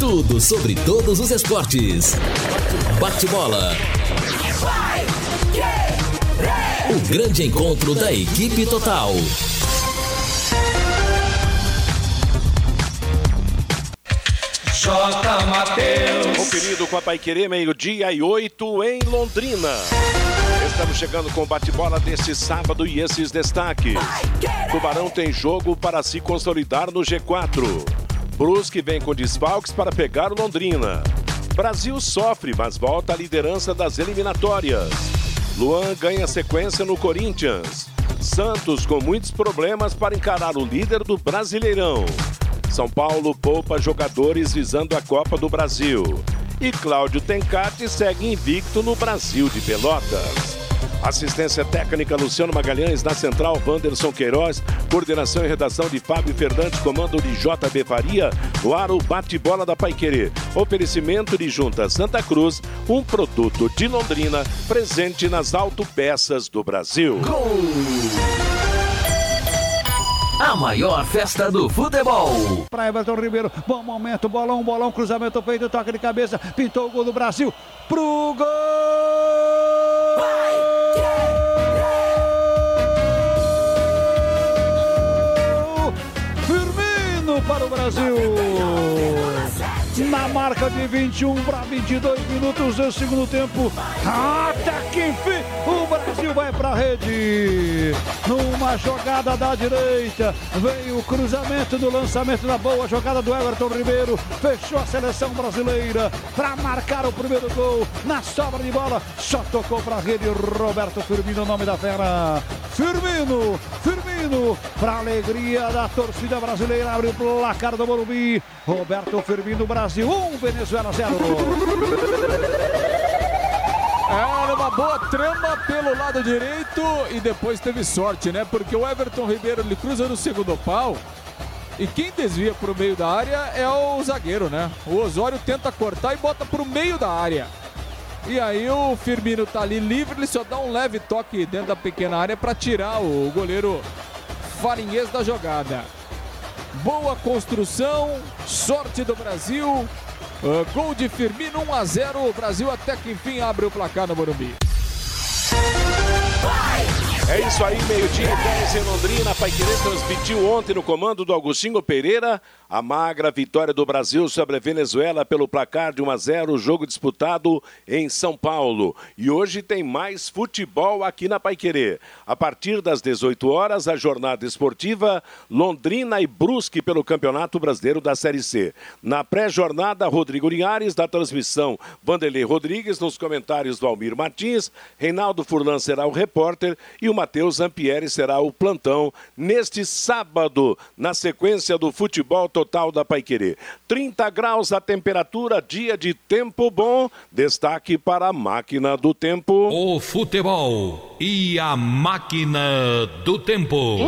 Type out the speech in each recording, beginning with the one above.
Tudo sobre todos os esportes. Bate-bola. O grande encontro da equipe total. J. Mateus. Conferido com a Paiquerê, meio-dia e oito em Londrina. Estamos chegando com o bate-bola deste sábado e esses destaques. Tubarão tem jogo para se consolidar no G4. Brusque vem com desfalques para pegar o Londrina. Brasil sofre, mas volta à liderança das eliminatórias. Luan ganha sequência no Corinthians. Santos com muitos problemas para encarar o líder do Brasileirão. São Paulo poupa jogadores visando a Copa do Brasil. E Cláudio Tencati segue invicto no Brasil de Pelotas. Assistência técnica Luciano Magalhães, na central Wanderson Queiroz, coordenação e redação de Fábio Fernandes, comando de JB Faria, o bate-bola da Paiquerê. Oferecimento de Junta Santa Cruz, um produto de Londrina, presente nas autopeças do Brasil. A maior festa do futebol. Para Everton Ribeiro, bom momento, bolão, bolão, cruzamento feito, toque de cabeça, pintou o gol do Brasil, pro gol! Brasil. Na marca de 21 para 22 minutos do segundo tempo. Até que enfim, o Brasil vai para a rede. Numa jogada da direita, veio o cruzamento do lançamento da boa jogada do Everton Ribeiro. Fechou a seleção brasileira para marcar o primeiro gol. Na sobra de bola, só tocou para a rede. Roberto Firmino, nome da fera. Firmino, Firmino, para alegria da torcida brasileira, abre o placar do Morumbi. Roberto Firmino, Brasil 1, um, Venezuela 0. Era uma boa trama pelo lado direito e depois teve sorte, né? Porque o Everton Ribeiro ele cruza no segundo pau e quem desvia para o meio da área é o zagueiro, né? O Osório tenta cortar e bota para o meio da área. E aí o Firmino tá ali livre, ele só dá um leve toque dentro da pequena área para tirar o goleiro farinhês da jogada. Boa construção, sorte do Brasil. Uh, gol de Firmino 1 a 0. O Brasil até que enfim abre o placar no Morumbi. É isso aí, meio-dia e 10 em Londrina. Pai Querer transmitiu ontem no comando do Agostinho Pereira a magra vitória do Brasil sobre a Venezuela pelo placar de 1 a 0, jogo disputado em São Paulo. E hoje tem mais futebol aqui na Paiquerê. A partir das 18 horas, a jornada esportiva Londrina e Brusque pelo Campeonato Brasileiro da Série C. Na pré-jornada, Rodrigo Linhares, da transmissão Vanderlei Rodrigues, nos comentários Valmir Martins, Reinaldo Furlan será o repórter e o Matheus Zampieri será o plantão neste sábado, na sequência do futebol total da Paiquerê. 30 graus a temperatura, dia de tempo bom. Destaque para a máquina do tempo. O futebol e a máquina do tempo.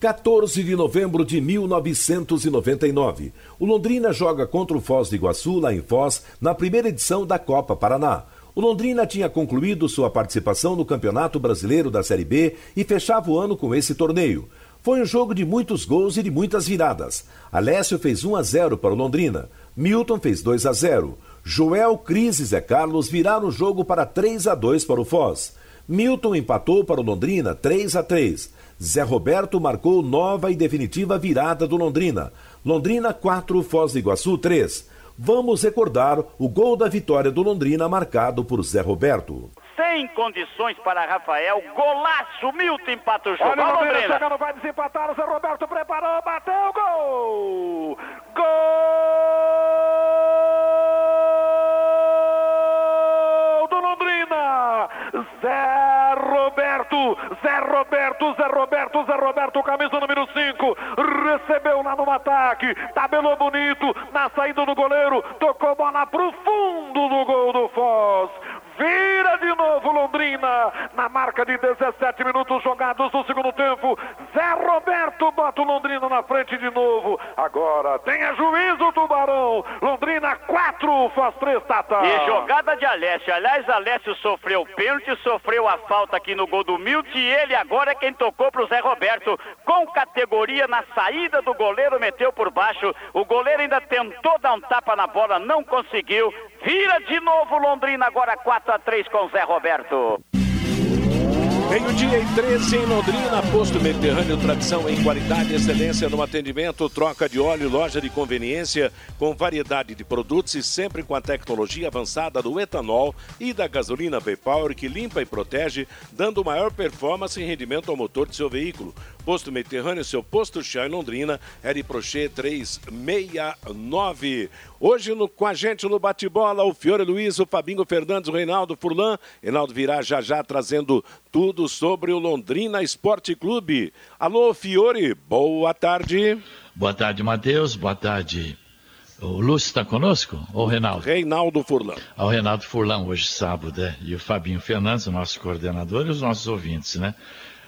14 de novembro de 1999. O Londrina joga contra o Foz do Iguaçu, lá em Foz, na primeira edição da Copa Paraná. O Londrina tinha concluído sua participação no Campeonato Brasileiro da Série B e fechava o ano com esse torneio. Foi um jogo de muitos gols e de muitas viradas. Alessio fez 1 a 0 para o Londrina. Milton fez 2 a 0. Joel, Cris e Zé Carlos viraram o jogo para 3 a 2 para o Foz. Milton empatou para o Londrina 3 a 3. Zé Roberto marcou nova e definitiva virada do Londrina. Londrina 4, Foz do Iguaçu 3 vamos recordar o gol da vitória do Londrina marcado por Zé Roberto. Sem condições para Rafael, golaço, Milton empata o jogo. Olha o Londrina chegando, vai desempatar, o Zé Roberto preparou, bateu, gol! Gol Roberto, Zé Roberto, Zé Roberto, Zé Roberto, camisa número 5, recebeu lá no ataque, tabelou bonito, na saída do goleiro, tocou bola pro fundo do gol do Foz. Vira de novo Londrina, na marca de 17 minutos jogados no segundo tempo. Zé Roberto bota o Londrina na frente de novo. Agora tenha juízo, Tubarão. Londrina 4. quatro, Foz três, Tata. E jogada de Alessio. Aliás, Alessio sofreu pênalti, sofreu a falta aqui no gol do Milt e ele agora é quem tocou pro Zé Roberto. Com categoria na saída do goleiro, meteu por baixo. O goleiro ainda tentou dar um tapa na bola, não conseguiu. Vira de novo Londrina, agora 4 a 3 com Zé Roberto. Meio-dia e 13 em Londrina, posto Mediterrâneo, tradição em qualidade excelência no atendimento, troca de óleo, loja de conveniência, com variedade de produtos e sempre com a tecnologia avançada do etanol e da gasolina V-Power que limpa e protege, dando maior performance e rendimento ao motor de seu veículo. Posto Mediterrâneo, seu posto Chá em Londrina, de Prochê 369. Hoje no, com a gente no bate-bola, o Fiore Luiz, o Fabinho Fernandes, o Reinaldo Furlan. Reinaldo virá já já trazendo tudo sobre o Londrina Esporte Clube. Alô, Fiore, boa tarde. Boa tarde, Matheus. Boa tarde. O Lúcio está conosco? Ou o Reinaldo? Reinaldo Furlan. Ah, o Reinaldo Furlan, hoje sábado, né? E o Fabinho Fernandes, o nosso coordenador, e os nossos ouvintes, né?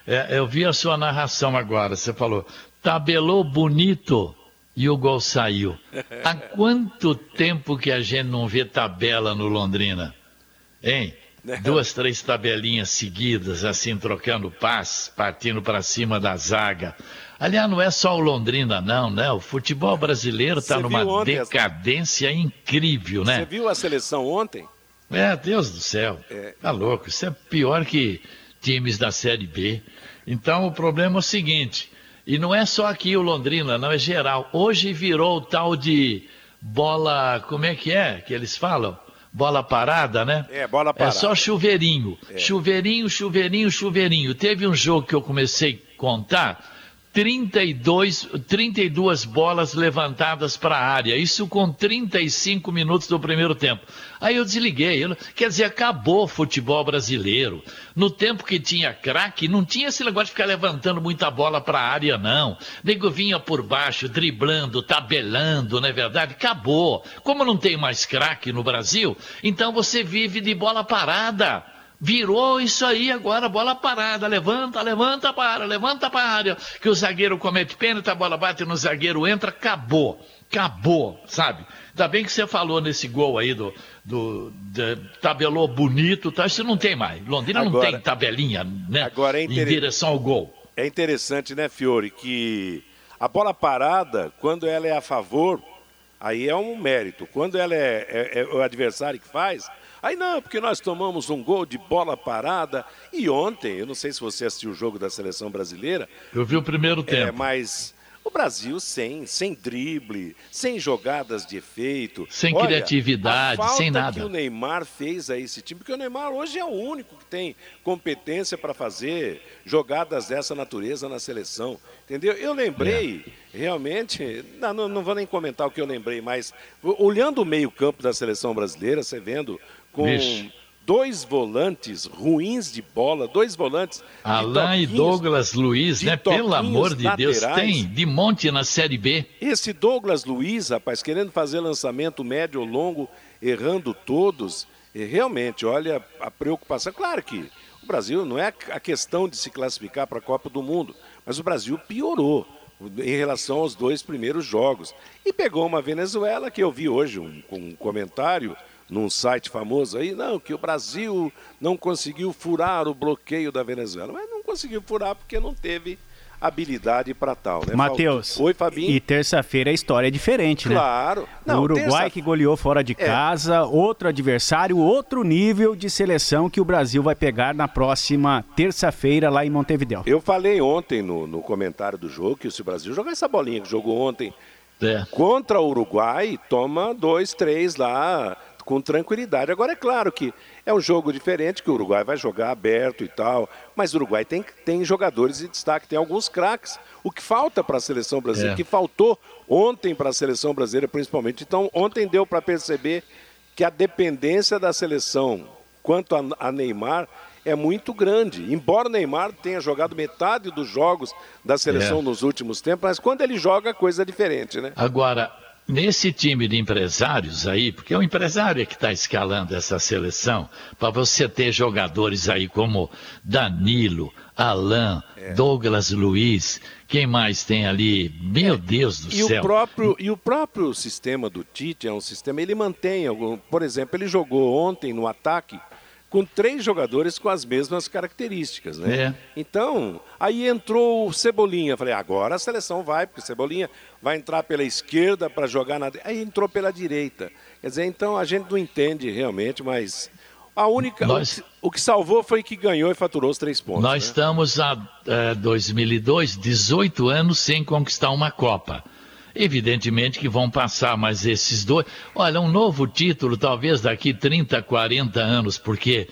É, eu vi a sua narração agora. Você falou, tabelou bonito e o gol saiu. Há quanto tempo que a gente não vê tabela no Londrina? Hein? Duas, três tabelinhas seguidas, assim, trocando paz, partindo para cima da zaga. Aliás, não é só o Londrina, não, né? O futebol brasileiro está numa decadência essa... incrível, né? Você viu a seleção ontem? É, Deus do céu. É... Tá louco. Isso é pior que times da Série B. Então, o problema é o seguinte, e não é só aqui o Londrina, não, é geral. Hoje virou o tal de bola, como é que é que eles falam? Bola parada, né? É, bola parada. É só chuveirinho. É. Chuveirinho, chuveirinho, chuveirinho. Teve um jogo que eu comecei a contar, 32, 32 bolas levantadas para a área, isso com 35 minutos do primeiro tempo. Aí eu desliguei, eu, quer dizer, acabou o futebol brasileiro. No tempo que tinha craque, não tinha esse negócio de ficar levantando muita bola para a área, não. Nego vinha por baixo, driblando, tabelando, não é verdade? Acabou. Como não tem mais craque no Brasil, então você vive de bola parada. Virou isso aí agora, bola parada, levanta, levanta para, levanta para a área, que o zagueiro comete pênalti, a bola bate no zagueiro, entra, acabou, acabou, sabe? Ainda bem que você falou nesse gol aí do, do, do tabelou bonito, tá? Isso não tem mais. Londrina agora, não tem tabelinha, né? Agora é inter... Em direção ao gol. É interessante, né, Fiore, que a bola parada, quando ela é a favor, aí é um mérito. Quando ela é, é, é o adversário que faz, Aí não, porque nós tomamos um gol de bola parada. E ontem, eu não sei se você assistiu o jogo da seleção brasileira. Eu vi o primeiro tempo. É, mas o Brasil sem, sem drible, sem jogadas de efeito. Sem Olha, criatividade, sem nada. que o Neymar fez a esse time, porque o Neymar hoje é o único que tem competência para fazer jogadas dessa natureza na seleção. Entendeu? Eu lembrei, é. realmente, não, não vou nem comentar o que eu lembrei, mas olhando o meio-campo da seleção brasileira, você vendo com Vixe. dois volantes ruins de bola, dois volantes. Alain e Douglas Luiz, né? Pelo amor de laterais. Deus, tem de monte na Série B. Esse Douglas Luiz, rapaz, querendo fazer lançamento médio ou longo, errando todos, e realmente, olha a preocupação. Claro que o Brasil não é a questão de se classificar para a Copa do Mundo, mas o Brasil piorou em relação aos dois primeiros jogos. E pegou uma Venezuela que eu vi hoje um, um comentário num site famoso aí, não, que o Brasil não conseguiu furar o bloqueio da Venezuela. Mas não conseguiu furar porque não teve habilidade para tal, né? Matheus. Oi, Fabinho. E terça-feira a história é diferente, né? Claro. Não, o Uruguai terça... que goleou fora de é. casa, outro adversário, outro nível de seleção que o Brasil vai pegar na próxima terça-feira lá em Montevideo. Eu falei ontem no, no comentário do jogo que se o Brasil jogar essa bolinha que jogou ontem é. contra o Uruguai, toma dois, três lá com tranquilidade. Agora, é claro que é um jogo diferente, que o Uruguai vai jogar aberto e tal, mas o Uruguai tem, tem jogadores de destaque, tem alguns craques. O que falta para a seleção brasileira, é. que faltou ontem para a seleção brasileira principalmente. Então, ontem deu para perceber que a dependência da seleção quanto a, a Neymar é muito grande. Embora o Neymar tenha jogado metade dos jogos da seleção é. nos últimos tempos, mas quando ele joga, coisa é diferente, né? Agora, nesse time de empresários aí, porque é o empresário que está escalando essa seleção, para você ter jogadores aí como Danilo, Alain, é. Douglas Luiz, quem mais tem ali? Meu é. Deus do e céu. O próprio, e o próprio sistema do Tite é um sistema, ele mantém, algum, por exemplo, ele jogou ontem no ataque com três jogadores com as mesmas características, né? É. Então, aí entrou o Cebolinha. Falei, agora a seleção vai, porque o Cebolinha vai entrar pela esquerda para jogar na. Aí entrou pela direita. Quer dizer, então a gente não entende realmente, mas a única. Nós... O que salvou foi que ganhou e faturou os três pontos. Nós né? estamos há é, 2002, 18 anos sem conquistar uma Copa. Evidentemente que vão passar, mas esses dois. Olha, um novo título, talvez daqui 30, 40 anos, porque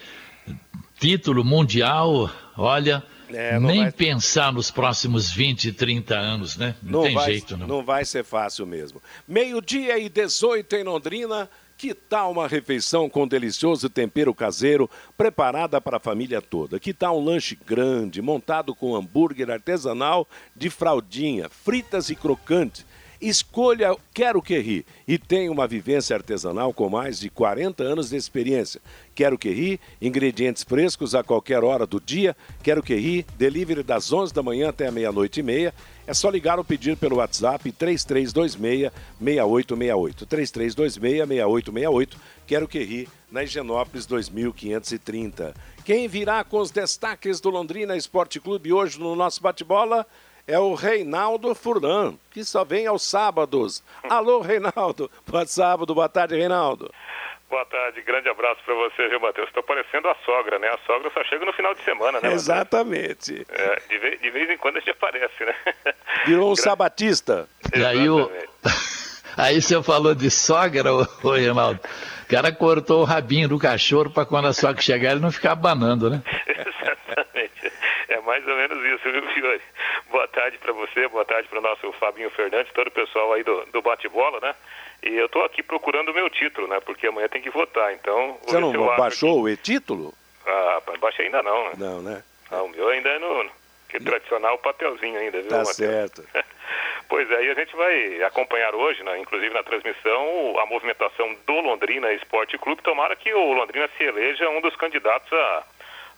título mundial, olha. É, nem vai... pensar nos próximos 20, 30 anos, né? Não, não tem vai, jeito, não. Não vai ser fácil mesmo. Meio-dia e 18 em Londrina. Que tal uma refeição com delicioso tempero caseiro, preparada para a família toda? Que tal um lanche grande, montado com hambúrguer artesanal de fraldinha, fritas e crocantes? Escolha Quero Que Ri e tenha uma vivência artesanal com mais de 40 anos de experiência. Quero Que Ri, ingredientes frescos a qualquer hora do dia. Quero Que Ri, delivery das 11 da manhã até a meia-noite e meia. É só ligar ou pedir pelo WhatsApp 3326-6868. 3326-6868. Quero Que Ri, na Higienópolis 2530. Quem virá com os destaques do Londrina Esporte Clube hoje no nosso bate-bola? É o Reinaldo Furlan, que só vem aos sábados. Alô, Reinaldo. Boa sábado, boa tarde, Reinaldo. Boa tarde, grande abraço para você, viu, Matheus? Estou parecendo a sogra, né? A sogra só chega no final de semana, né? Exatamente. É, de, vez, de, vez, em quando a gente aparece, né? Virou um grande... sabatista. E aí o... Aí você falou de sogra, ô, ô Reinaldo. O cara cortou o rabinho do cachorro para quando a sogra chegar ele não ficar abanando, né? Exatamente. Mais ou menos isso, viu, Fiore? Boa tarde para você, boa tarde para o nosso Fabinho Fernandes, todo o pessoal aí do, do bate-bola, né? E eu estou aqui procurando o meu título, né? Porque amanhã tem que votar, então... Você não baixou o e-título? Ah, baixei ainda não, né? Não, né? Ah, o meu ainda é no, que tradicional papelzinho ainda, viu, Tá Mateus? certo. pois é, e a gente vai acompanhar hoje, né, inclusive na transmissão, a movimentação do Londrina Esporte Clube. Tomara que o Londrina se eleja um dos candidatos a,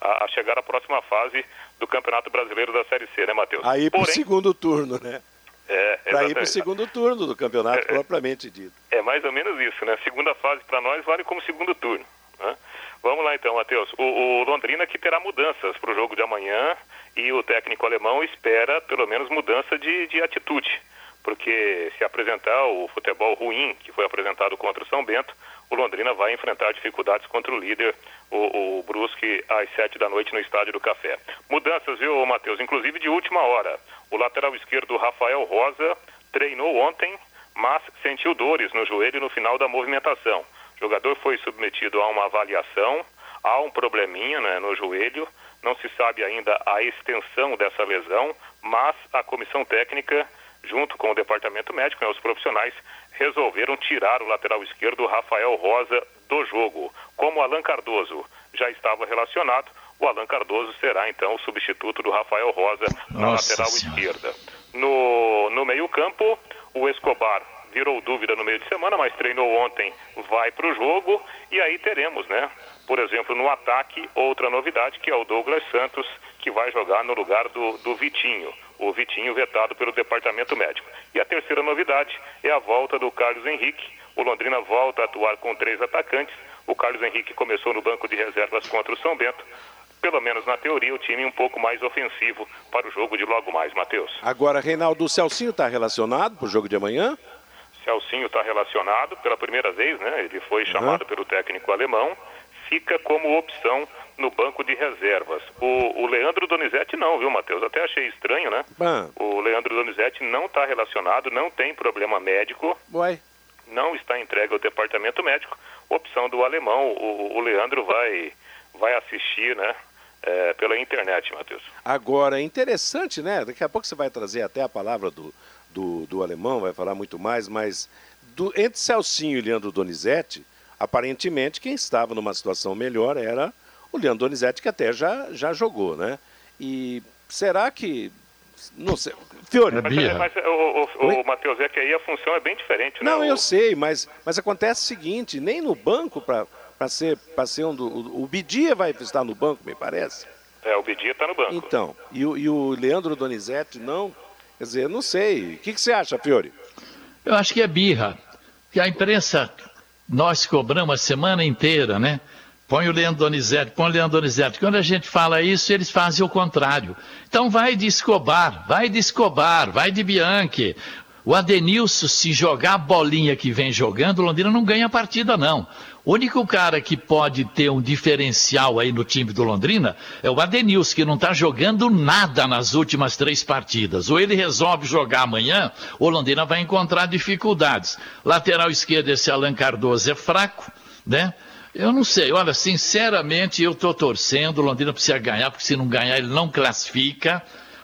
a, a chegar à próxima fase do Campeonato Brasileiro da Série C, né, Matheus? Aí para o segundo turno, né? É, para ir para o segundo turno do campeonato, é, é, propriamente dito. É mais ou menos isso, né? Segunda fase para nós vale como segundo turno. Né? Vamos lá então, Matheus. O, o Londrina que terá mudanças para o jogo de amanhã e o técnico alemão espera pelo menos mudança de, de atitude. Porque se apresentar o futebol ruim que foi apresentado contra o São Bento, o Londrina vai enfrentar dificuldades contra o líder, o, o Brusque, às sete da noite no Estádio do Café. Mudanças, viu, Matheus? Inclusive de última hora. O lateral esquerdo Rafael Rosa treinou ontem, mas sentiu dores no joelho no final da movimentação. O jogador foi submetido a uma avaliação, há um probleminha né, no joelho, não se sabe ainda a extensão dessa lesão, mas a comissão técnica, junto com o departamento médico e né, os profissionais, resolveram tirar o lateral esquerdo Rafael Rosa do jogo. Como Alan Cardoso já estava relacionado, o Alan Cardoso será então o substituto do Rafael Rosa na Nossa lateral senhora. esquerda. No, no meio-campo, o Escobar virou dúvida no meio de semana, mas treinou ontem, vai para o jogo e aí teremos, né? Por exemplo, no ataque, outra novidade que é o Douglas Santos, que vai jogar no lugar do, do Vitinho o Vitinho vetado pelo departamento médico. E a terceira novidade é a volta do Carlos Henrique. O Londrina volta a atuar com três atacantes. O Carlos Henrique começou no banco de reservas contra o São Bento. Pelo menos na teoria, o time um pouco mais ofensivo para o jogo de logo mais, Matheus. Agora, Reinaldo, o Celcinho está relacionado para o jogo de amanhã? Celcinho está relacionado pela primeira vez, né? Ele foi chamado uhum. pelo técnico alemão. Fica como opção no banco de reservas. O, o Leandro Donizete não, viu, Matheus? Até achei estranho, né? Ah. O Leandro Donizete não está relacionado, não tem problema médico. Uai. Não está entregue ao departamento médico. Opção do alemão, o, o Leandro vai, vai assistir, né? É, pela internet, Matheus. Agora, interessante, né? Daqui a pouco você vai trazer até a palavra do, do, do alemão, vai falar muito mais, mas do, entre Celcinho e Leandro Donizete, aparentemente quem estava numa situação melhor era o Leandro Donizete, que até já, já jogou, né? E será que Não sei. Fiore. É mas, mas o, o, o Matheus, é que aí a função é bem diferente, né? Não, eu sei, mas, mas acontece o seguinte, nem no banco para ser, pra ser um do, o, o Bidia vai estar no banco, me parece. É, o Bidia está no banco. Então, e, o, e o Leandro Donizete não? Quer dizer, não sei. O que, que você acha, Fiore? Eu acho que é birra. Que a imprensa, nós cobramos a semana inteira, né? Põe o Leandro Donizete, põe o Leandro Donizete. Quando a gente fala isso, eles fazem o contrário. Então vai de Escobar, vai de Escobar, vai de Bianchi. O Adenilson, se jogar a bolinha que vem jogando, o Londrina não ganha a partida, não. O único cara que pode ter um diferencial aí no time do Londrina é o Adenilson, que não está jogando nada nas últimas três partidas. Ou ele resolve jogar amanhã, ou Londrina vai encontrar dificuldades. Lateral esquerdo, esse Alan Cardoso é fraco, né? Eu não sei, olha, sinceramente eu estou torcendo, o Londrina precisa ganhar, porque se não ganhar ele não classifica,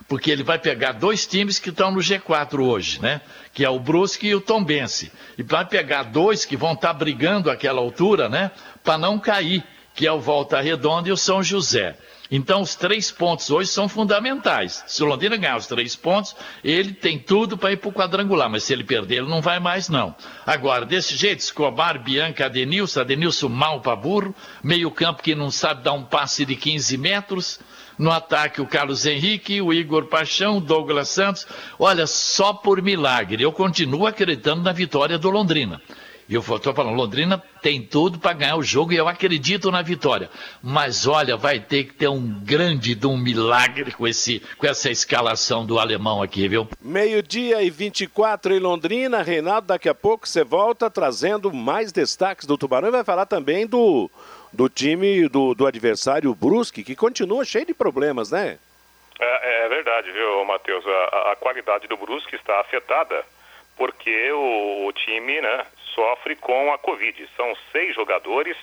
porque ele vai pegar dois times que estão no G4 hoje, né? Que é o Brusque e o Tombense. E vai pegar dois que vão estar tá brigando àquela altura, né? Para não cair, que é o Volta Redonda e o São José. Então, os três pontos hoje são fundamentais. Se o Londrina ganhar os três pontos, ele tem tudo para ir para o quadrangular, mas se ele perder, ele não vai mais, não. Agora, desse jeito, Escobar, Bianca, Adenilson, Adenilson mal para burro, meio-campo que não sabe dar um passe de 15 metros. No ataque, o Carlos Henrique, o Igor Paixão, o Douglas Santos. Olha, só por milagre, eu continuo acreditando na vitória do Londrina. E eu estou falando, Londrina tem tudo para ganhar o jogo e eu acredito na vitória. Mas olha, vai ter que ter um grande de um milagre com, esse, com essa escalação do alemão aqui, viu? Meio-dia e 24 em Londrina. Reinaldo, daqui a pouco você volta trazendo mais destaques do Tubarão e vai falar também do, do time do, do adversário Brusque, que continua cheio de problemas, né? É, é verdade, viu, Matheus? A, a, qualidade do Brusque está afetada porque o, o time, né, sofre com a Covid. São seis jogadores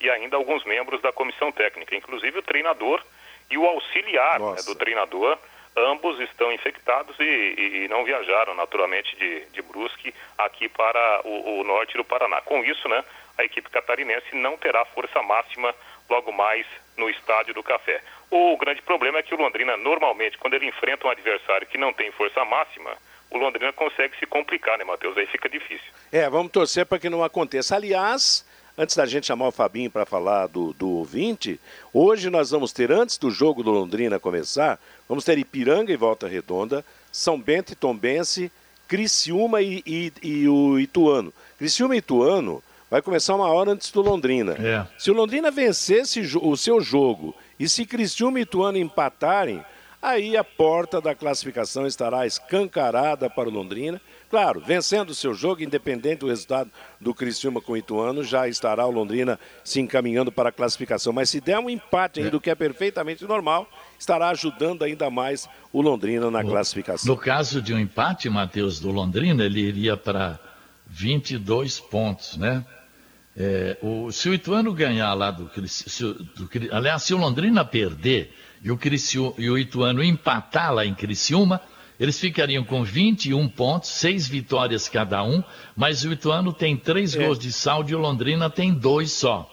e ainda alguns membros da comissão técnica, inclusive o treinador e o auxiliar né, do treinador. Ambos estão infectados e, e, não viajaram naturalmente de, de Brusque aqui para o, o, norte do Paraná. Com isso, né, a equipe catarinense não terá força máxima logo mais no estádio do Café. O grande problema é que o Londrina, normalmente, quando ele enfrenta um adversário que não tem força máxima, o Londrina consegue se complicar, né, Matheus? Aí fica difícil. É, vamos torcer para que não aconteça. Aliás, antes da gente chamar o Fabinho para falar do, do ouvinte, hoje nós vamos ter, antes do jogo do Londrina começar, vamos ter Ipiranga e Volta Redonda, São Bento e Tombense, Criciúma e, e, e o Ituano. Criciúma e Ituano vai começar uma hora antes do Londrina. É. Se o Londrina vencesse o seu jogo e se Criciúma e Ituano empatarem, aí a porta da classificação estará escancarada para o Londrina. Claro, vencendo o seu jogo, independente do resultado do Criciúma com o Ituano, já estará o Londrina se encaminhando para a classificação. Mas se der um empate ainda, o que é perfeitamente normal, estará ajudando ainda mais o Londrina na no, classificação. No caso de um empate, Matheus, do Londrina, ele iria para 22 pontos, né? É, o, se o Ituano ganhar lá do, se, do aliás, se o Londrina perder e o, Criciú, e o Ituano empatar lá em Criciúma, eles ficariam com 21 pontos, seis vitórias cada um, mas o Ituano tem três é. gols de saldo e o Londrina tem dois só.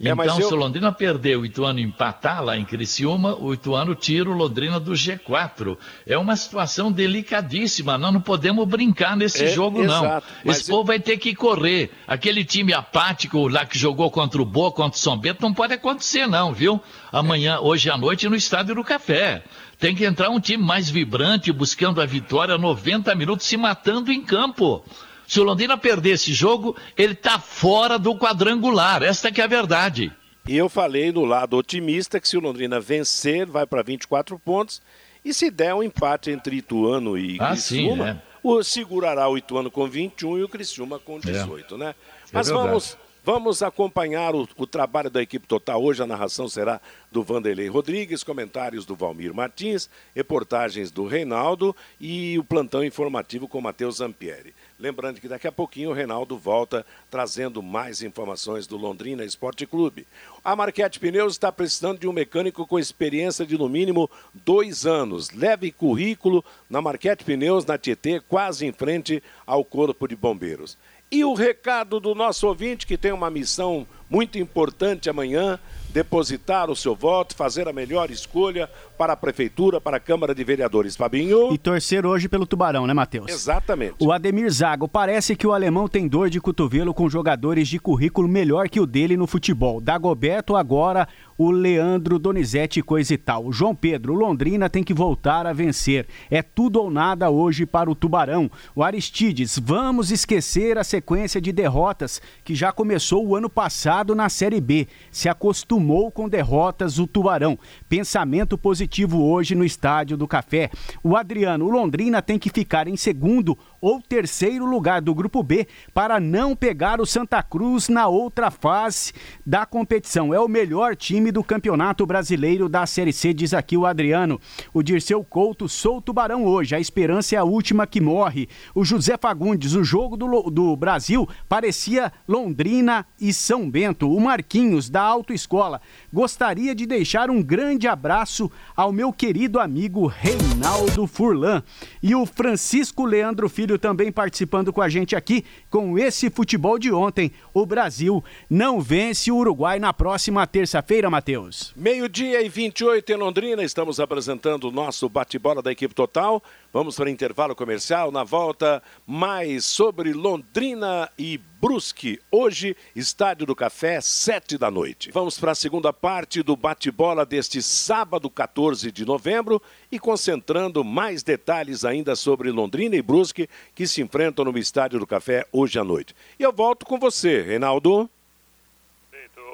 É, então, eu... se o Londrina perder o Ituano empatar lá em Criciúma, o Ituano tira o Londrina do G4. É uma situação delicadíssima. Nós não podemos brincar nesse é, jogo, exato, não. Esse eu... povo vai ter que correr. Aquele time apático lá que jogou contra o Boa, contra o São Bento, não pode acontecer, não, viu? Amanhã, hoje à noite, no Estádio do Café. Tem que entrar um time mais vibrante, buscando a vitória 90 minutos, se matando em campo. Se o Londrina perder esse jogo, ele está fora do quadrangular. Esta que é a verdade. E eu falei no lado otimista que se o Londrina vencer, vai para 24 pontos. E se der um empate entre Ituano e ah, Criciúma, sim, é. o, segurará o Ituano com 21 e o Criciúma com 18, é. né? É Mas é vamos Vamos acompanhar o, o, trabalho da equipe total. Hoje a narração será do Vanderlei Rodrigues, comentários do Valmir Martins, reportagens do Reinaldo e o plantão informativo com Matheus Zampieri. Lembrando que daqui a pouquinho o Reinaldo volta trazendo mais informações do Londrina Esporte Clube. A Marquete Pneus está precisando de um mecânico com experiência de no mínimo dois anos. Leve currículo na Marquete Pneus, na Tietê, quase em frente ao Corpo de Bombeiros. E o recado do nosso ouvinte, que tem uma missão muito importante amanhã, depositar o seu voto, fazer a melhor escolha para a Prefeitura, para a Câmara de Vereadores. Fabinho. E torcer hoje pelo Tubarão, né, Matheus? Exatamente. O Ademir Zago, parece que o alemão tem dor de cotovelo com jogadores de currículo melhor que o dele no futebol. Dagoberto agora o Leandro Donizete coisa e tal. João Pedro, Londrina tem que voltar a vencer. É tudo ou nada hoje para o Tubarão. O Aristides, vamos esquecer a sequência de derrotas que já começou o ano passado na Série B. Se acostumou com derrotas o Tubarão. Pensamento positivo hoje no Estádio do Café. O Adriano, o Londrina tem que ficar em segundo ou terceiro lugar do Grupo B para não pegar o Santa Cruz na outra fase da competição. É o melhor time do Campeonato Brasileiro da Série C, diz aqui o Adriano. O Dirceu Couto, sou tubarão hoje, a esperança é a última que morre. O José Fagundes, o jogo do, do Brasil parecia Londrina e São Bento. O Marquinhos, da Autoescola, gostaria de deixar um grande abraço ao meu querido amigo Reinaldo Furlan. E o Francisco Leandro Filho também participando com a gente aqui com esse futebol de ontem. O Brasil não vence o Uruguai na próxima terça-feira, Matheus. Meio-dia e 28 em Londrina, estamos apresentando o nosso bate-bola da equipe total. Vamos para intervalo comercial. Na volta, mais sobre Londrina e Brusque. Hoje, Estádio do Café, sete da noite. Vamos para a segunda parte do bate-bola deste sábado, 14 de novembro, e concentrando mais detalhes ainda sobre Londrina e Brusque, que se enfrentam no Estádio do Café hoje à noite. E eu volto com você, Reinaldo.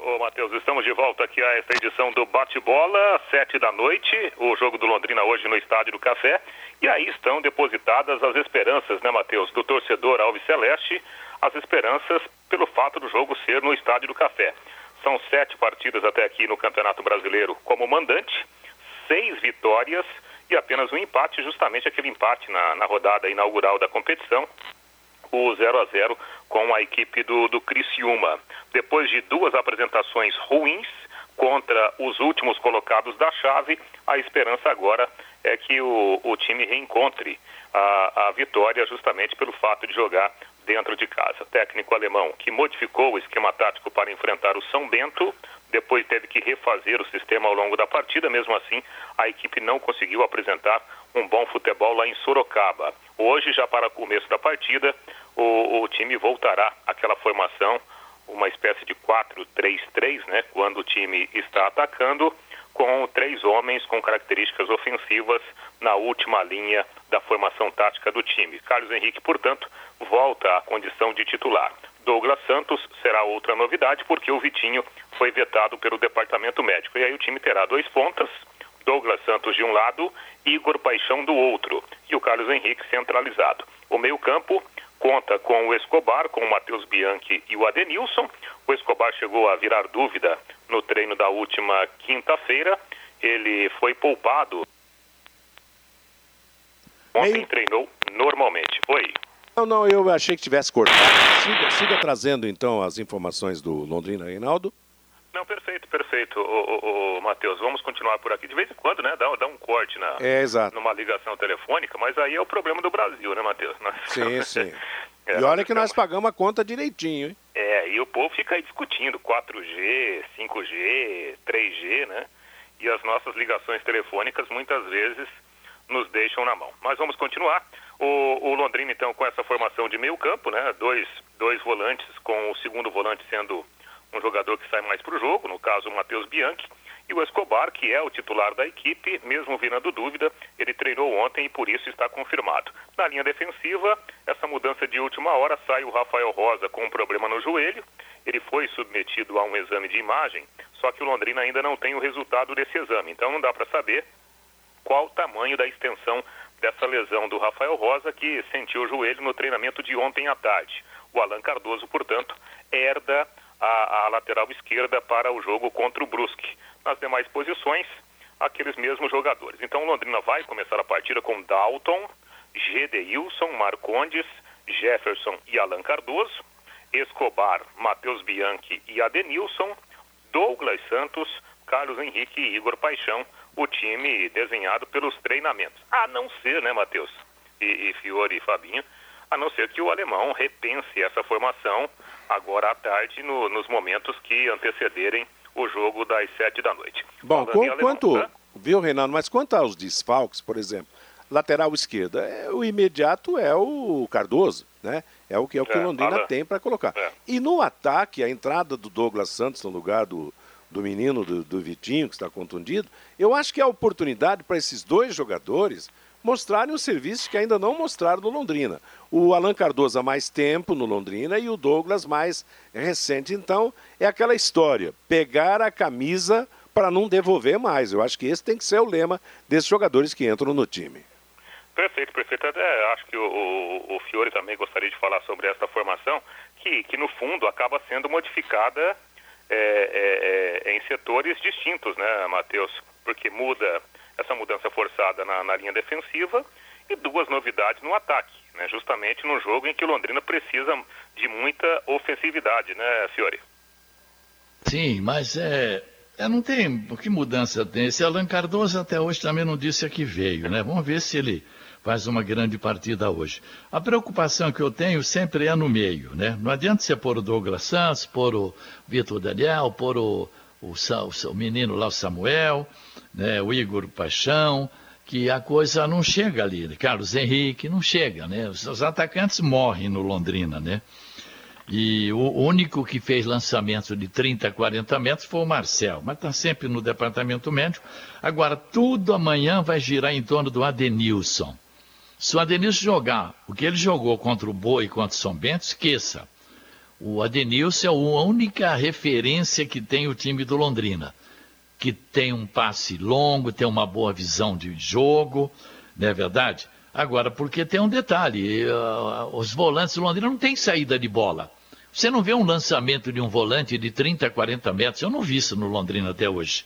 Ô, Matheus, estamos de volta aqui a esta edição do Bate-Bola, sete da noite, o jogo do Londrina hoje no Estádio do Café. E aí estão depositadas as esperanças, né, Matheus, do torcedor Alves Celeste, as esperanças pelo fato do jogo ser no Estádio do Café. São sete partidas até aqui no Campeonato Brasileiro como mandante, seis vitórias e apenas um empate, justamente aquele empate na, na rodada inaugural da competição, o 0 a 0 com a equipe do, do Criciúma. Depois de duas apresentações ruins contra os últimos colocados da chave, a esperança agora é que o, o time reencontre a, a vitória justamente pelo fato de jogar dentro de casa. Técnico alemão que modificou o esquema tático para enfrentar o São Bento, depois teve que refazer o sistema ao longo da partida, mesmo assim a equipe não conseguiu apresentar um bom futebol lá em Sorocaba. Hoje, já para o começo da partida, o, o time voltará àquela formação, uma espécie de 4-3-3, né, quando o time está atacando, com três homens com características ofensivas na última linha da formação tática do time. Carlos Henrique, portanto, volta à condição de titular. Douglas Santos será outra novidade, porque o Vitinho foi vetado pelo departamento médico. E aí o time terá dois pontas, Douglas Santos de um lado, Igor Paixão do outro, e o Carlos Henrique centralizado. O meio-campo conta com o Escobar, com o Matheus Bianchi e o Adenilson. O Escobar chegou a virar dúvida no treino da última quinta-feira. Ele foi poupado. Ontem Meio... treinou normalmente. Oi. Não, não, eu achei que tivesse cortado. Siga, siga trazendo então as informações do Londrina Reinaldo. Não, perfeito, perfeito, o, o, Matheus. Vamos continuar por aqui. De vez em quando, né? Dá, dá um corte na, é, numa ligação telefônica, mas aí é o problema do Brasil, né, Matheus? Nós... Sim, sim. É, e olha que nós pagamos a conta direitinho, hein? É, e o povo fica aí discutindo 4G, 5G, 3G, né? E as nossas ligações telefônicas muitas vezes nos deixam na mão. Mas vamos continuar. O, o Londrina, então, com essa formação de meio campo, né? Dois, dois volantes, com o segundo volante sendo um jogador que sai mais para o jogo, no caso o Matheus Bianchi, e o Escobar, que é o titular da equipe, mesmo virando dúvida, ele treinou ontem e por isso está confirmado. Na linha defensiva, essa mudança de última hora sai o Rafael Rosa com um problema no joelho. Ele foi submetido a um exame de imagem, só que o Londrina ainda não tem o resultado desse exame, então não dá para saber qual o tamanho da extensão dessa lesão do Rafael Rosa, que sentiu o joelho no treinamento de ontem à tarde. O Alan Cardoso, portanto, herda a, a lateral esquerda para o jogo contra o Brusque. Nas demais posições, aqueles mesmos jogadores. Então, Londrina vai começar a partida com Dalton, Gedeilson, Marcondes, Jefferson e Alan Cardoso, Escobar, Matheus Bianchi e Adenilson, Douglas Santos, Carlos Henrique e Igor Paixão, o time desenhado pelos treinamentos. A não ser, né, Matheus e, e Fiore e Fabinho, a não ser que o alemão repense essa formação agora à tarde, no, nos momentos que antecederem o jogo das sete da noite. Bom, com, quanto, né? viu, Reinaldo, mas quanto aos desfalques, por exemplo, lateral esquerda, é, o imediato é o Cardoso, né? É o que, é o, que é, o Londrina tem para colocar. É. E no ataque, a entrada do Douglas Santos no lugar do, do menino, do, do Vitinho, que está contundido, eu acho que é a oportunidade para esses dois jogadores mostrarem os serviços que ainda não mostraram no Londrina. O Alan Cardoso há mais tempo no Londrina e o Douglas mais recente. Então, é aquela história: pegar a camisa para não devolver mais. Eu acho que esse tem que ser o lema desses jogadores que entram no time. Perfeito, perfeito. Acho que o, o, o Fiore também gostaria de falar sobre essa formação, que, que no fundo acaba sendo modificada é, é, é, em setores distintos, né, Matheus? Porque muda essa mudança forçada na, na linha defensiva e duas novidades no ataque, né? justamente no jogo em que Londrina precisa de muita ofensividade, né, Fiore? Sim, mas é, é, não tem. Que mudança tem? Esse Alan Cardoso até hoje também não disse a que veio, né? Vamos ver se ele faz uma grande partida hoje. A preocupação que eu tenho sempre é no meio, né? Não adianta você pôr o Douglas Santos, pôr o Vitor Daniel, pôr o, o, o, o menino lá, o Samuel, né? o Igor Paixão, que a coisa não chega ali. Carlos Henrique, não chega, né? Os, os atacantes morrem no Londrina, né? E o único que fez lançamento de 30, 40 metros foi o Marcel, mas está sempre no departamento médico. Agora, tudo amanhã vai girar em torno do Adenilson. Se o Adenilson jogar o que ele jogou contra o Boa e contra o São Bento, esqueça. O Adenilson é a única referência que tem o time do Londrina, que tem um passe longo, tem uma boa visão de jogo, não é verdade? Agora, porque tem um detalhe, uh, os volantes do Londrina não têm saída de bola. Você não vê um lançamento de um volante de 30, 40 metros. Eu não vi isso no Londrina até hoje.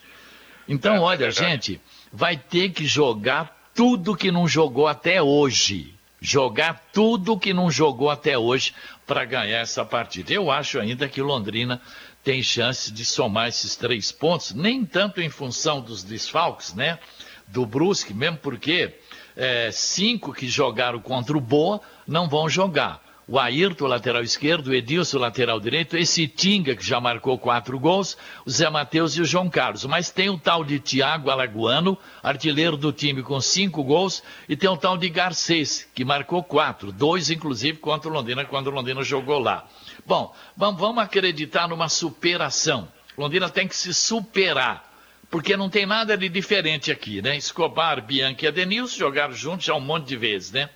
Então, é, olha, é gente, vai ter que jogar tudo que não jogou até hoje. Jogar tudo que não jogou até hoje para ganhar essa partida. Eu acho ainda que Londrina tem chance de somar esses três pontos, nem tanto em função dos desfalques, né? Do Brusque, mesmo porque é, cinco que jogaram contra o Boa não vão jogar o Ayrton, lateral esquerdo, o Edilson, lateral direito, esse Tinga, que já marcou quatro gols, o Zé Matheus e o João Carlos. Mas tem o tal de Tiago Alagoano, artilheiro do time com cinco gols, e tem o tal de Garcês, que marcou quatro, dois inclusive contra o Londrina, quando o Londrina jogou lá. Bom, vamos acreditar numa superação. Londrina tem que se superar porque não tem nada de diferente aqui, né? Escobar, Bianchi e Adenilson jogaram juntos já um monte de vezes, né?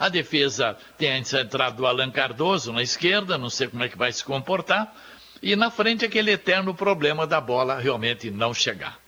A defesa tem a entrada do Alan Cardoso na esquerda, não sei como é que vai se comportar. E na frente aquele eterno problema da bola realmente não chegar.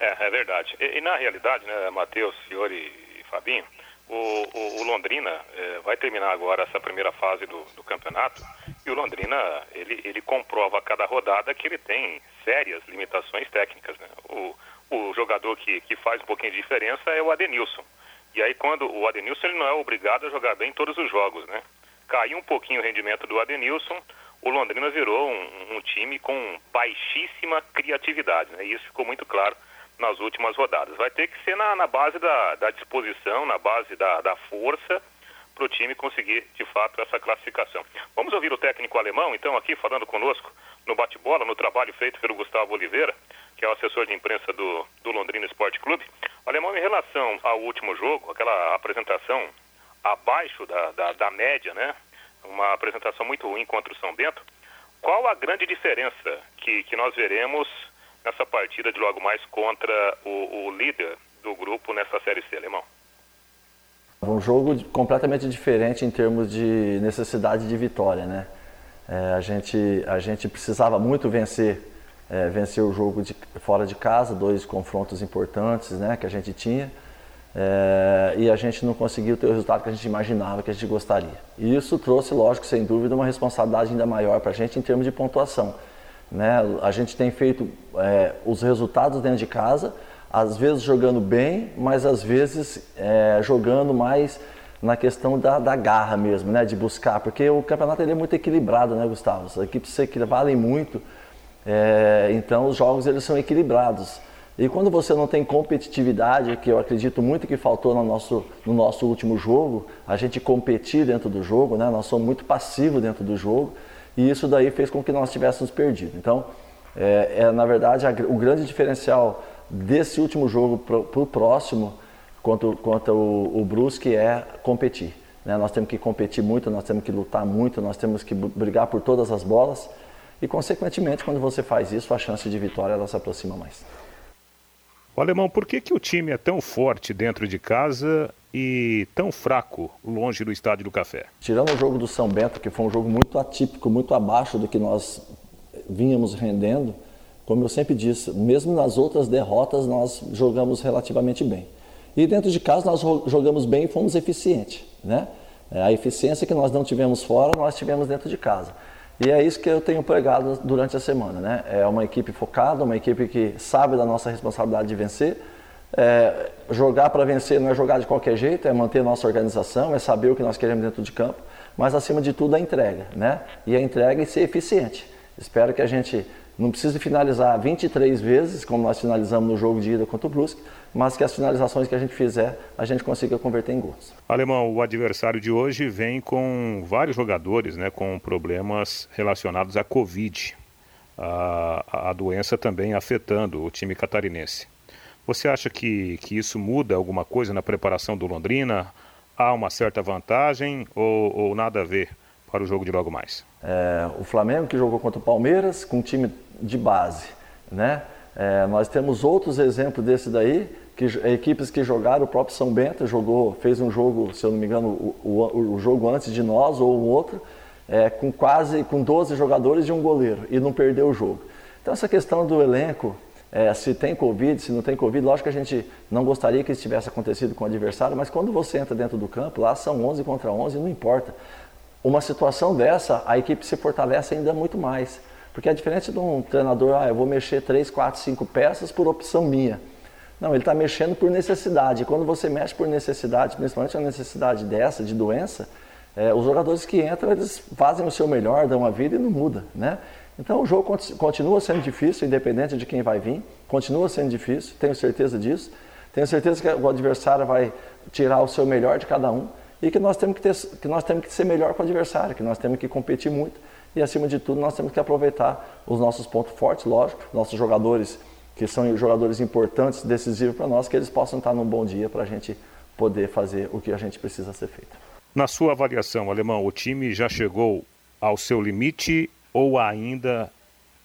É, é verdade. E, e na realidade, né, Matheus, Fiore e Fabinho, o, o, o Londrina é, vai terminar agora essa primeira fase do, do, campeonato e o Londrina ele, ele comprova a cada rodada que ele tem sérias limitações técnicas. Né? O, o jogador que, que faz um pouquinho de diferença é o Adenilson. E aí quando o Adenilson ele não é obrigado a jogar bem todos os jogos, né? Caiu um pouquinho o rendimento do Adenilson, o Londrina virou um, um time com baixíssima criatividade, né? E isso ficou muito claro nas últimas rodadas. Vai ter que ser na, na base da, da, disposição, na base da, da força para o time conseguir de fato essa classificação. Vamos ouvir o técnico alemão, então, aqui falando conosco no bate-bola, no trabalho feito pelo Gustavo Oliveira, que é o assessor de imprensa do, do Londrina Esporte Clube. Alemão, em relação ao último jogo, aquela apresentação abaixo da, da, da, média, né? Uma apresentação muito ruim contra o São Bento. Qual a grande diferença que, que nós veremos nessa partida de logo mais contra o, o líder do grupo nessa Série C, Alemão? Um jogo completamente diferente em termos de necessidade de vitória, né? É, a, gente, a gente precisava muito vencer é, vencer o jogo de, fora de casa, dois confrontos importantes né, que a gente tinha. É, e a gente não conseguiu ter o resultado que a gente imaginava que a gente gostaria. E isso trouxe, lógico, sem dúvida, uma responsabilidade ainda maior para a gente em termos de pontuação. Né? A gente tem feito é, os resultados dentro de casa, às vezes jogando bem, mas às vezes é, jogando mais na questão da, da, garra mesmo, né? de buscar, porque o campeonato ele é muito equilibrado, né, Gustavo? As equipes se valem muito é, então os jogos eles são equilibrados. E quando você não tem competitividade, que eu acredito muito que faltou no nosso, no nosso último jogo, a gente competir dentro do jogo, né? nós somos muito passivos dentro do jogo, e isso daí fez com que nós tivéssemos perdido. Então, É, é na verdade, a, o grande diferencial desse último jogo para o próximo contra, contra o, o Brusque é competir. Né? Nós temos que competir muito, nós temos que lutar muito, nós temos que brigar por todas as bolas e, consequentemente, quando você faz isso, a chance de vitória ela se aproxima mais. O Alemão, por que, que o time é tão forte dentro de casa e tão fraco longe do Estádio do Café? Tirando o jogo do São Bento, que foi um jogo muito atípico, muito abaixo do que nós vínhamos rendendo, como eu sempre disse, mesmo nas outras derrotas nós jogamos relativamente bem. E dentro de casa nós jogamos bem e fomos eficientes. Né? É, a eficiência que nós não tivemos fora, nós tivemos dentro de casa. E é isso que eu tenho pregado durante a semana. Né? É uma equipe focada, uma equipe que sabe da nossa responsabilidade de vencer. É, jogar para vencer não é jogar de qualquer jeito, é manter nossa organização, é saber o que nós queremos dentro de campo, mas acima de tudo a entrega. Né? E a entrega e ser eficiente. Espero que a gente não precise finalizar 23 vezes, como nós finalizamos no jogo de ida contra o Brusque, mas que as finalizações que a gente fizer, a gente consiga converter em gols. Alemão, o adversário de hoje vem com vários jogadores né, com problemas relacionados à Covid. A, a doença também afetando o time catarinense. Você acha que, que isso muda alguma coisa na preparação do Londrina? Há uma certa vantagem ou, ou nada a ver para o jogo de logo mais? É, o Flamengo que jogou contra o Palmeiras com um time de base, né? É, nós temos outros exemplos desse daí, que, equipes que jogaram, o próprio São Bento jogou, fez um jogo, se eu não me engano, o, o, o jogo antes de nós ou um outro, é, com quase com 12 jogadores e um goleiro, e não perdeu o jogo. Então essa questão do elenco, é, se tem Covid, se não tem Covid, lógico que a gente não gostaria que isso tivesse acontecido com o adversário, mas quando você entra dentro do campo, lá são 11 contra 11, não importa. Uma situação dessa, a equipe se fortalece ainda muito mais. Porque é diferente de um treinador, ah, eu vou mexer 3, 4, 5 peças por opção minha. Não, ele está mexendo por necessidade. Quando você mexe por necessidade, principalmente a necessidade dessa, de doença, é, os jogadores que entram, eles fazem o seu melhor, dão a vida e não muda, né? Então o jogo continua sendo difícil, independente de quem vai vir, continua sendo difícil, tenho certeza disso. Tenho certeza que o adversário vai tirar o seu melhor de cada um e que nós temos que, ter, que, nós temos que ser melhor com o adversário, que nós temos que competir muito e acima de tudo nós temos que aproveitar os nossos pontos fortes, lógico, nossos jogadores que são jogadores importantes, decisivos para nós, que eles possam estar num bom dia para a gente poder fazer o que a gente precisa ser feito. Na sua avaliação, Alemão, o time já chegou ao seu limite ou ainda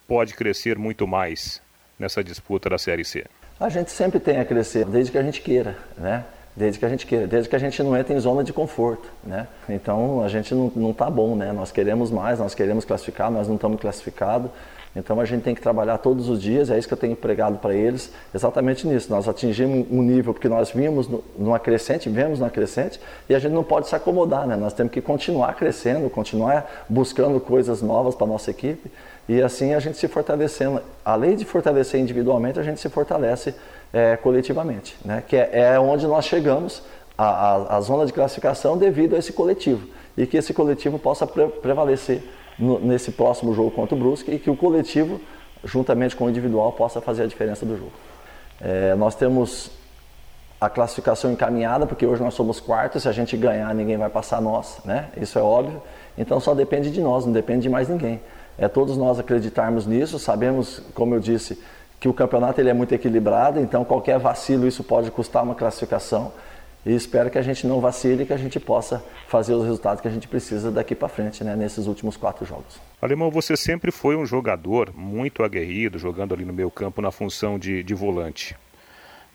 pode crescer muito mais nessa disputa da Série C? A gente sempre tem a crescer, desde que a gente queira, né? Desde que a gente queira, desde que a gente não entre em zona de conforto, né? Então a gente não, não tá bom, né? Nós queremos mais, nós queremos classificar, nós não estamos classificados. Então a gente tem que trabalhar todos os dias, é isso que eu tenho pregado para eles, exatamente nisso. Nós atingimos um nível porque nós vimos numa crescente, vemos numa crescente, e a gente não pode se acomodar, né? Nós temos que continuar crescendo, continuar buscando coisas novas para nossa equipe, e assim a gente se fortalecendo. Além de fortalecer individualmente, a gente se fortalece é, coletivamente, né? que é, é, onde nós chegamos à, à, zona de classificação devido a esse coletivo e que esse coletivo possa pre prevalecer no, nesse próximo jogo contra o Brusque e que o coletivo, juntamente com o individual, possa fazer a diferença do jogo. É, nós temos a classificação encaminhada, porque hoje nós somos quartos, se a gente ganhar ninguém vai passar nós, né? isso é óbvio, então só depende de nós, não depende de mais ninguém. É todos nós acreditarmos nisso, sabemos, como eu disse, que o campeonato ele é muito equilibrado, então qualquer vacilo isso pode custar uma classificação. E espero que a gente não vacile e que a gente possa fazer os resultados que a gente precisa daqui para frente, né, nesses últimos quatro jogos. Alemão, você sempre foi um jogador muito aguerrido, jogando ali no meio campo na função de, de volante.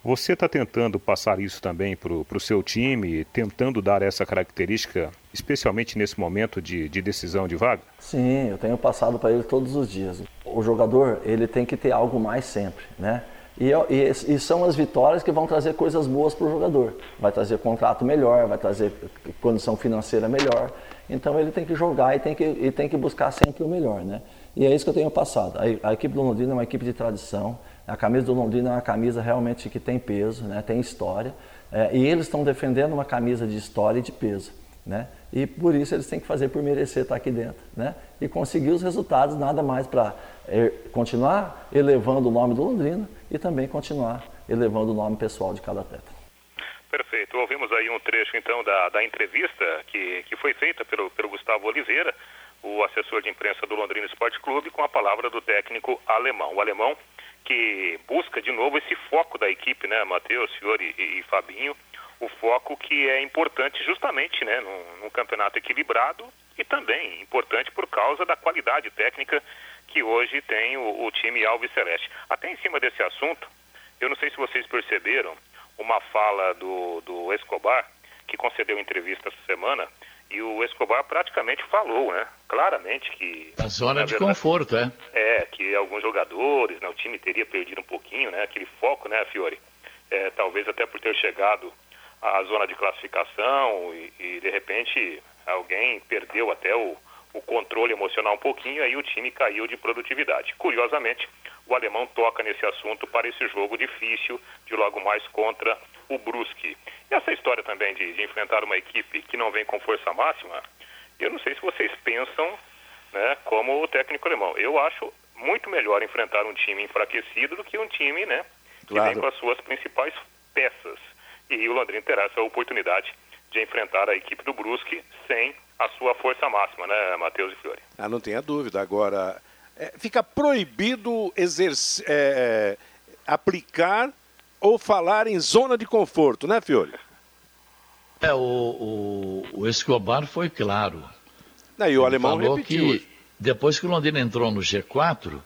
Você está tentando passar isso também para o seu time, tentando dar essa característica, especialmente nesse momento de, de decisão de vaga? Sim, eu tenho passado para ele todos os dias. O jogador ele tem que ter algo mais sempre, né? E, e, e são as vitórias que vão trazer coisas boas para o jogador. Vai trazer contrato melhor, vai trazer condição financeira melhor. Então ele tem que jogar e tem que, e tem que buscar sempre o melhor, né? E é isso que eu tenho passado. A, a equipe do Londrina é uma equipe de tradição a camisa do Londrina é uma camisa realmente que tem peso, né? tem história. É, e eles estão defendendo uma camisa de história e de peso. Né? E por isso eles têm que fazer por merecer estar aqui dentro. Né? E conseguir os resultados, nada mais para é, continuar elevando o nome do Londrina e também continuar elevando o nome pessoal de cada atleta. Perfeito. Ouvimos aí um trecho então da, da entrevista que, que foi feita pelo, pelo Gustavo Oliveira o assessor de imprensa do Londrina Esporte Clube com a palavra do técnico alemão. O alemão que busca de novo esse foco da equipe, né, Matheus, Fiore e, e Fabinho, o foco que é importante justamente né, num, num, campeonato equilibrado e também importante por causa da qualidade técnica que hoje tem o, o time Alves Celeste. Até em cima desse assunto, eu não sei se vocês perceberam uma fala do, do Escobar, que concedeu entrevista essa semana, e o Escobar praticamente falou, né? Claramente que. A zona de verdade, conforto, é? É, que alguns jogadores, né, o time teria perdido um pouquinho, né? Aquele foco, né, Fiore? É, talvez até por ter chegado à zona de classificação e, e de repente alguém perdeu até o, o controle emocional um pouquinho, e aí o time caiu de produtividade. Curiosamente, o alemão toca nesse assunto para esse jogo difícil de logo mais contra o Brusque. E essa história também de, de, enfrentar uma equipe que não vem com força máxima, eu não sei se vocês pensam né, como o técnico alemão. Eu acho muito melhor enfrentar um time enfraquecido do que um time né, que claro. vem com as suas principais peças. E o Londrina terá essa oportunidade de enfrentar a equipe do Brusque sem a sua força máxima, né, Matheus e Fiore? Ah, não tenha dúvida. Agora, é, fica proibido exercer, é, é, aplicar ou falar em zona de conforto, né, Fiore? É, o, o, o Escobar foi claro. Não, e o Ele alemão falou repetiu. que depois que o Londrina entrou no G4,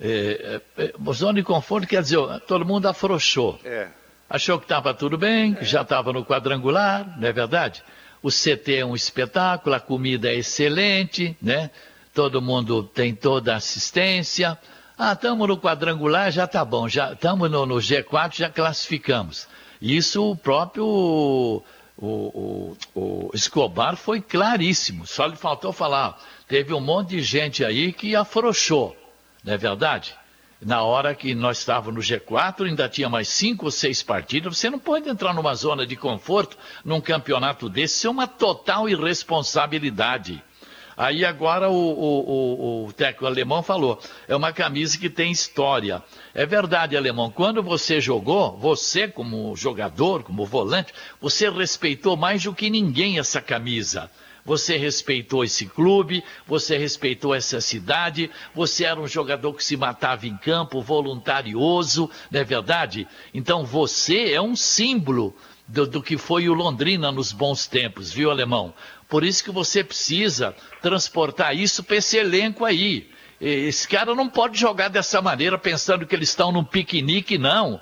é, é, é, zona de conforto quer dizer, todo mundo afrouxou. É. Achou que estava tudo bem, que já estava no quadrangular, não é verdade? O CT é um espetáculo, a comida é excelente, né? Todo mundo tem toda a assistência. Ah, estamos no quadrangular, já está bom. Já estamos no, no, G4, já classificamos. Isso o próprio o, o, o, Escobar foi claríssimo. Só lhe faltou falar. Teve um monte de gente aí que afrouxou, não é verdade? Na hora que nós estávamos no G4, ainda tinha mais cinco ou seis partidas. Você não pode entrar numa zona de conforto num campeonato desse. Isso é uma total irresponsabilidade. Aí agora o, o, o, o técnico alemão falou, é uma camisa que tem história. É verdade, alemão, quando você jogou, você como jogador, como volante, você respeitou mais do que ninguém essa camisa. Você respeitou esse clube, você respeitou essa cidade, você era um jogador que se matava em campo, voluntarioso, não é verdade? Então você é um símbolo do, do, que foi o Londrina nos bons tempos, viu, alemão? Por isso que você precisa transportar isso para esse elenco aí. Esse cara não pode jogar dessa maneira pensando que eles estão num piquenique, não.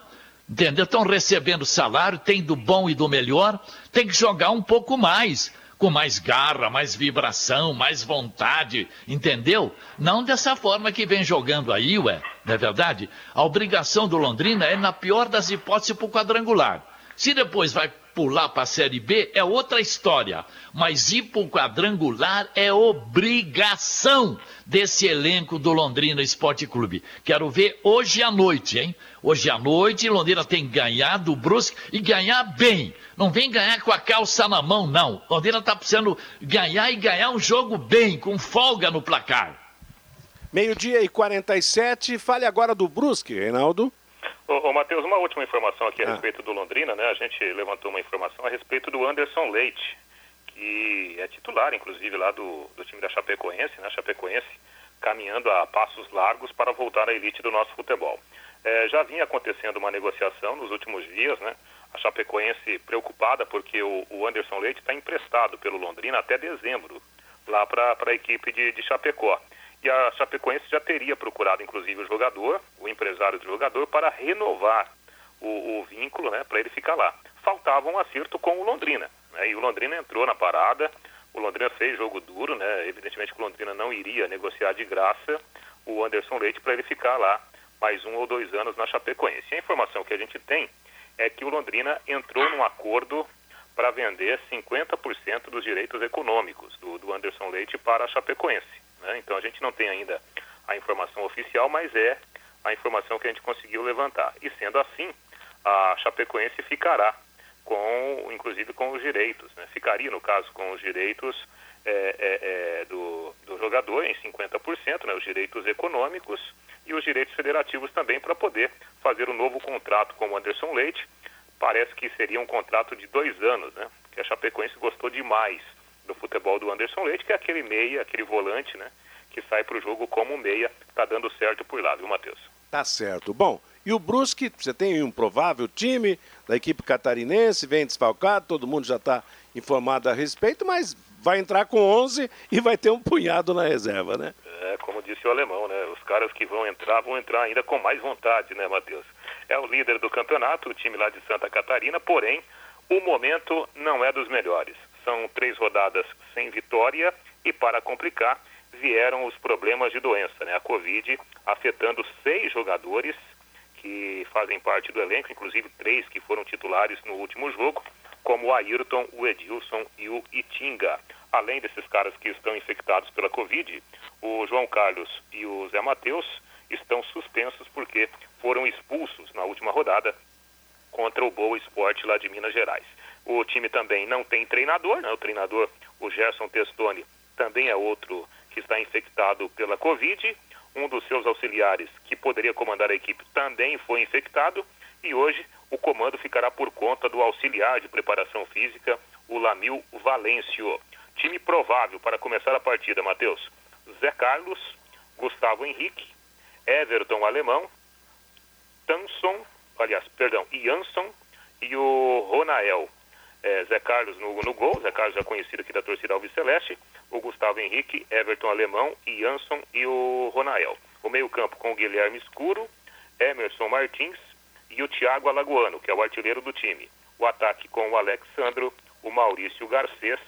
Entendeu? Estão recebendo salário, tem do bom e do melhor, tem que jogar um pouco mais com mais garra, mais vibração, mais vontade, entendeu? Não dessa forma que vem jogando aí, ué, não é verdade? A obrigação do Londrina é, na pior das hipóteses, para o quadrangular. Se depois vai pular para a Série B, é outra história. Mas ir para o quadrangular é obrigação desse elenco do Londrina Esporte Clube. Quero ver hoje à noite, hein? Hoje à noite, Londrina tem que ganhar do Brusque e ganhar bem. Não vem ganhar com a calça na mão, não. Londrina está precisando ganhar e ganhar um jogo bem, com folga no placar. Meio-dia e 47. Fale agora do Brusque, Reinaldo. Ô, ô Matheus, uma última informação aqui a ah. respeito do Londrina, né? A gente levantou uma informação a respeito do Anderson Leite, que é titular, inclusive, lá do, do time da Chapecoense, né? Chapecoense caminhando a passos largos para voltar à elite do nosso futebol. É, já vinha acontecendo uma negociação nos últimos dias, né? A Chapecoense preocupada porque o, o Anderson Leite está emprestado pelo Londrina até dezembro, lá para a equipe de, de Chapecó. E a Chapecoense já teria procurado, inclusive, o jogador, o empresário do jogador, para renovar o, o vínculo, né, para ele ficar lá. Faltava um acerto com o Londrina. Né, e o Londrina entrou na parada, o Londrina fez jogo duro, né, evidentemente que o Londrina não iria negociar de graça o Anderson Leite para ele ficar lá mais um ou dois anos na Chapecoense. E a informação que a gente tem é que o Londrina entrou num acordo para vender 50% dos direitos econômicos do, do Anderson Leite para a Chapecoense. Né? Então a gente não tem ainda a informação oficial, mas é a informação que a gente conseguiu levantar. E sendo assim, a Chapecoense ficará com, inclusive com os direitos, né? ficaria no caso com os direitos é, é, é, do, do jogador em 50%, né? os direitos econômicos e os direitos federativos também para poder fazer um novo contrato com o Anderson Leite. Parece que seria um contrato de dois anos, né? Que a Chapecoense gostou demais do futebol do Anderson Leite, que é aquele meia, aquele volante, né? Que sai para o jogo como meia, tá dando certo por lá, viu, Matheus? Tá certo. Bom, e o Brusque, você tem um provável time da equipe catarinense, vem desfalcado, todo mundo já está informado a respeito, mas vai entrar com 11 e vai ter um punhado na reserva, né? É, como disse o alemão, né? Os caras que vão entrar, vão entrar ainda com mais vontade, né, Matheus? É o líder do campeonato, o time lá de Santa Catarina, porém, o momento não é dos melhores. São três rodadas sem vitória e, para complicar, vieram os problemas de doença, né? A Covid afetando seis jogadores que fazem parte do elenco, inclusive três que foram titulares no último jogo, como o Ayrton, o Edilson e o Itinga. Além desses caras que estão infectados pela Covid, o João Carlos e o Zé Matheus estão suspensos porque foram expulsos na última rodada contra o Boa Esporte lá de Minas Gerais. O time também não tem treinador, né? o treinador, o Gerson Testoni, também é outro que está infectado pela Covid. Um dos seus auxiliares, que poderia comandar a equipe, também foi infectado. E hoje o comando ficará por conta do auxiliar de preparação física, o Lamil Valêncio. Time provável para começar a partida, Matheus. Zé Carlos, Gustavo Henrique, Everton Alemão, Tanson, aliás, perdão, Jansson e o Ronael. É, Zé Carlos no, no gol, Zé Carlos já conhecido aqui da torcida Alves Celeste, o Gustavo Henrique, Everton Alemão, Jansson e o Ronael. O meio-campo com o Guilherme Escuro, Emerson Martins e o Thiago Alagoano, que é o artilheiro do time. O ataque com o Alexandro, o Maurício Garcês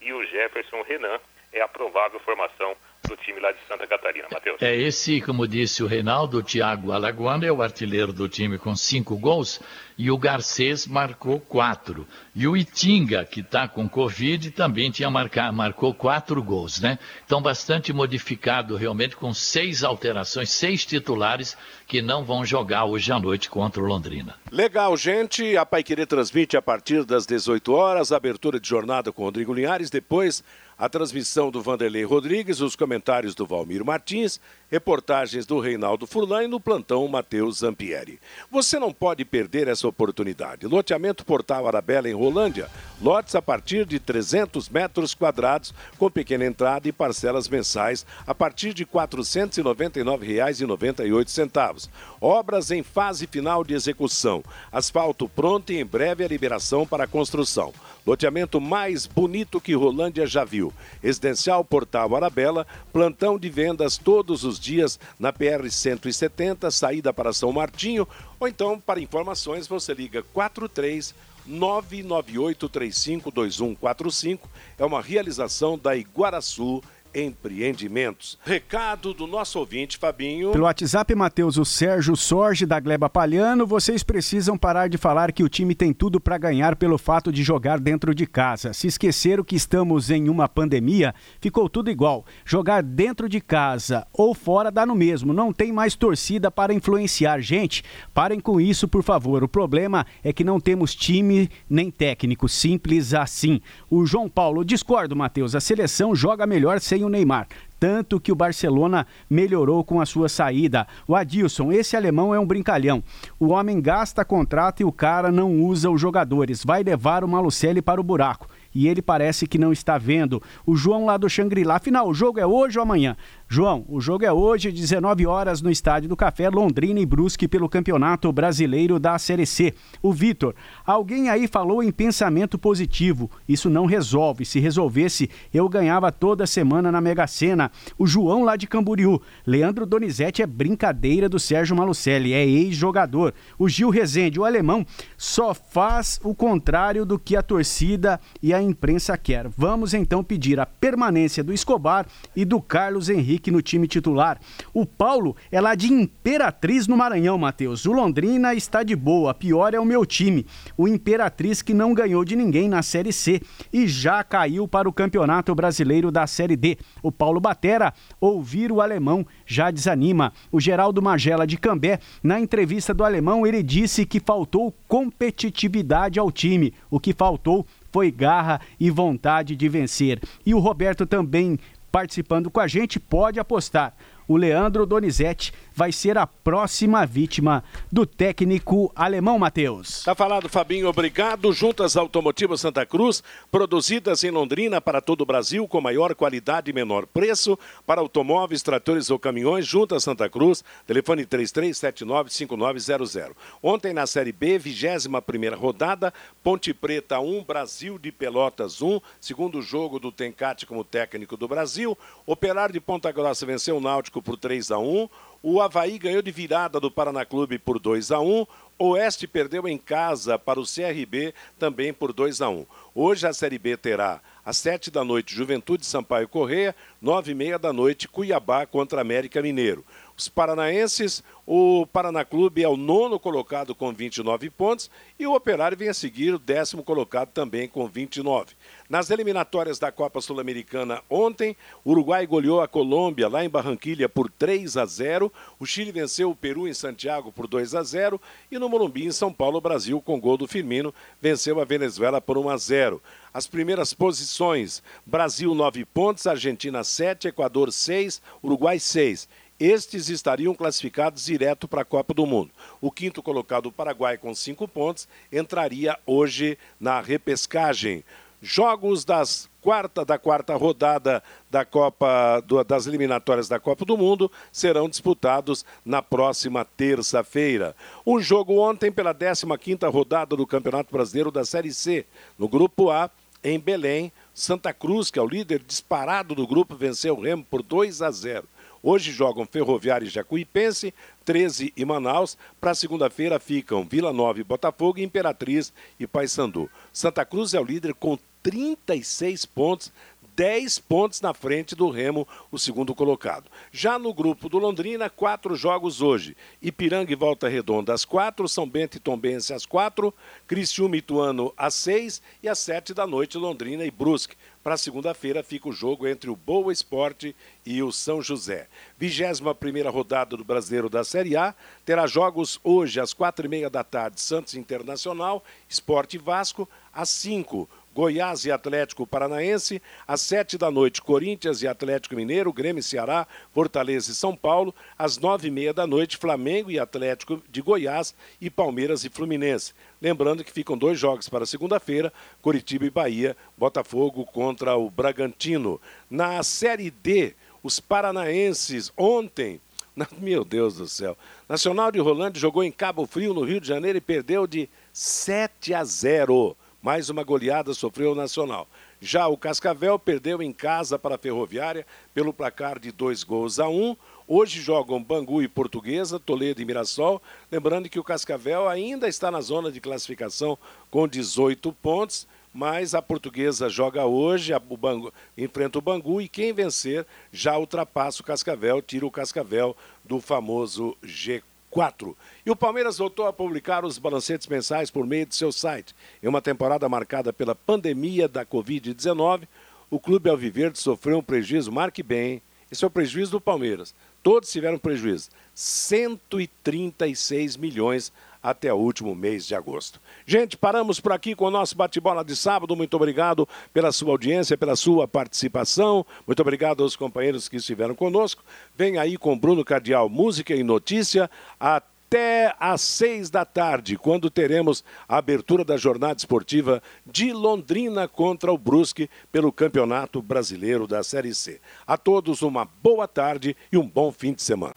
e o Jefferson Renan é a provável formação do time lá de Santa Catarina, Matheus. É esse, como disse o Reinaldo, o Thiago Alagoano é o artilheiro do time com cinco gols e o Garcês marcou quatro. E o Itinga, que está com Covid, também tinha marcado, marcou quatro gols, né? Então, bastante modificado realmente, com seis alterações, seis titulares que não vão jogar hoje à noite contra o Londrina. Legal, gente. A Paiquerê transmite a partir das 18 horas, abertura de jornada com Rodrigo Linhares, depois a transmissão do Vanderlei Rodrigues, os comentários do Valmir Martins, reportagens do Reinaldo Furlan e no plantão Matheus Zampieri. Você não pode perder essa oportunidade. Loteamento Portal Arabella em Rolândia. Lotes a partir de 300 metros quadrados, com pequena entrada e parcelas mensais a partir de R$ 499,98. Obras em fase final de execução. Asfalto pronto e em breve a liberação para a construção. Loteamento mais bonito que Rolândia já viu. Residencial Portal Arabella, plantão de vendas todos os dias na PR 170, saída para São Martinho, ou então para informações você liga 43 998352145. É uma realização da Iguaraçu empreendimentos. Recado do nosso ouvinte, Fabinho. Pelo WhatsApp, Matheus, o Sérgio Sorge da Gleba Palhano, vocês precisam parar de falar que o time tem tudo para ganhar pelo fato de jogar dentro de casa. Se esqueceram que estamos em uma pandemia, ficou tudo igual. Jogar dentro de casa ou fora dá no mesmo, não tem mais torcida para influenciar. Gente, parem com isso, por favor. O problema é que não temos time nem técnico, simples assim. O João Paulo, discordo, Matheus, a seleção joga melhor sem o Neymar. Tanto que o Barcelona melhorou com a sua saída. O Adilson, esse alemão é um brincalhão. O homem gasta contrato e o cara não usa os jogadores. Vai levar o Malucelli para o buraco e ele parece que não está vendo. O João lá do Xangri-Lá. Afinal, o jogo é hoje ou amanhã? João, o jogo é hoje, 19 horas, no Estádio do Café, Londrina e Brusque, pelo Campeonato Brasileiro da Série C. O Vitor, alguém aí falou em pensamento positivo. Isso não resolve. Se resolvesse, eu ganhava toda semana na Mega Sena. O João lá de Camboriú. Leandro Donizete é brincadeira do Sérgio Malucelli, é ex-jogador. O Gil Rezende, o alemão, só faz o contrário do que a torcida e a imprensa quer. Vamos então pedir a permanência do Escobar e do Carlos Henrique no time titular. O Paulo é lá de Imperatriz no Maranhão, Matheus. O Londrina está de boa, pior é o meu time. O Imperatriz que não ganhou de ninguém na Série C e já caiu para o Campeonato Brasileiro da Série D. O Paulo Batera, ouvir o alemão já desanima. O Geraldo Magela de Cambé, na entrevista do alemão, ele disse que faltou competitividade ao time. O que faltou foi garra e vontade de vencer. E o Roberto também participando com a gente, pode apostar. O Leandro Donizete vai ser a próxima vítima do técnico alemão Matheus. Tá falado, Fabinho, obrigado. Juntas Automotivas Santa Cruz, produzidas em Londrina para todo o Brasil, com maior qualidade e menor preço, para automóveis, tratores ou caminhões, Juntas Santa Cruz, telefone 33795900. Ontem na Série B, 21 primeira rodada, Ponte Preta 1, Brasil de Pelotas 1, segundo jogo do Tencate como técnico do Brasil. Operário de Ponta Grossa venceu o Náutico por 3 a 1 o Havaí ganhou de virada do Paraná Clube por 2 a 1 Oeste perdeu em casa para o CRB também por 2 a 1 Hoje a Série B terá às 7 da noite Juventude Sampaio Correia, 9 e meia da noite Cuiabá contra América Mineiro. Os paranaenses, o Paraná Clube é o nono colocado com 29 pontos e o Operário vem a seguir o décimo colocado também com 29. Nas eliminatórias da Copa Sul-Americana ontem, o Uruguai goleou a Colômbia lá em Barranquilha por 3 a 0, o Chile venceu o Peru em Santiago por 2 a 0 e no Morumbi em São Paulo, o Brasil com gol do Firmino venceu a Venezuela por 1 a 0. As primeiras posições: Brasil 9 pontos, Argentina 7, Equador 6, Uruguai 6. Estes estariam classificados direto para a Copa do Mundo. O quinto colocado, o Paraguai, com cinco pontos, entraria hoje na repescagem. Jogos das quarta da quarta rodada da Copa do, das eliminatórias da Copa do Mundo serão disputados na próxima terça-feira. Um jogo ontem pela 15ª rodada do Campeonato Brasileiro da Série C, no grupo A, em Belém, Santa Cruz, que é o líder disparado do grupo, venceu o Remo por 2 a 0. Hoje jogam Ferroviário e Jacuipense, 13 e Manaus. Para segunda-feira ficam Vila Nova e Botafogo, Imperatriz e Paysandu. Santa Cruz é o líder com 36 pontos, 10 pontos na frente do Remo, o segundo colocado. Já no grupo do Londrina, quatro jogos hoje. Ipiranga e Volta Redonda às quatro, São Bento e Tombense às quatro, Criciúma e Ituano às seis e às sete da noite Londrina e Brusque. Para segunda-feira fica o jogo entre o Boa Esporte e o São José. 21 primeira rodada do Brasileiro da Série A terá jogos hoje às quatro e meia da tarde Santos Internacional, Esporte Vasco às cinco Goiás e Atlético Paranaense, às sete da noite, Corinthians e Atlético Mineiro, Grêmio e Ceará, Fortaleza e São Paulo, às nove e meia da noite, Flamengo e Atlético de Goiás e Palmeiras e Fluminense. Lembrando que ficam dois jogos para segunda-feira, Curitiba e Bahia, Botafogo contra o Bragantino. Na Série D, os paranaenses ontem meu Deus do céu. Nacional de Rolândia jogou em Cabo Frio, no Rio de Janeiro, e perdeu de 7 a 0. Mais uma goleada sofreu o Nacional. Já o Cascavel perdeu em casa para a Ferroviária pelo placar de dois gols a um. Hoje jogam Bangu e Portuguesa, Toledo e Mirassol. Lembrando que o Cascavel ainda está na zona de classificação com 18 pontos, mas a Portuguesa joga hoje, o Bangu, enfrenta o Bangu e quem vencer já ultrapassa o Cascavel, tira o Cascavel do famoso G4. 4. E o Palmeiras voltou a publicar os balancetes mensais por meio de seu site. Em uma temporada marcada pela pandemia da Covid-19, o Clube Alviverde sofreu um prejuízo, marque bem, esse é o prejuízo do Palmeiras. Todos tiveram prejuízo. 136 milhões até o último mês de agosto. Gente, paramos por aqui com o nosso bate-bola de sábado. Muito obrigado pela sua audiência, pela sua participação. Muito obrigado aos companheiros que estiveram conosco. Vem aí com Bruno Cardial, música e notícia. Até às seis da tarde, quando teremos a abertura da jornada esportiva de Londrina contra o Brusque pelo Campeonato Brasileiro da Série C. A todos uma boa tarde e um bom fim de semana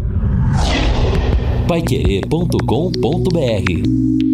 paiquerê.com.br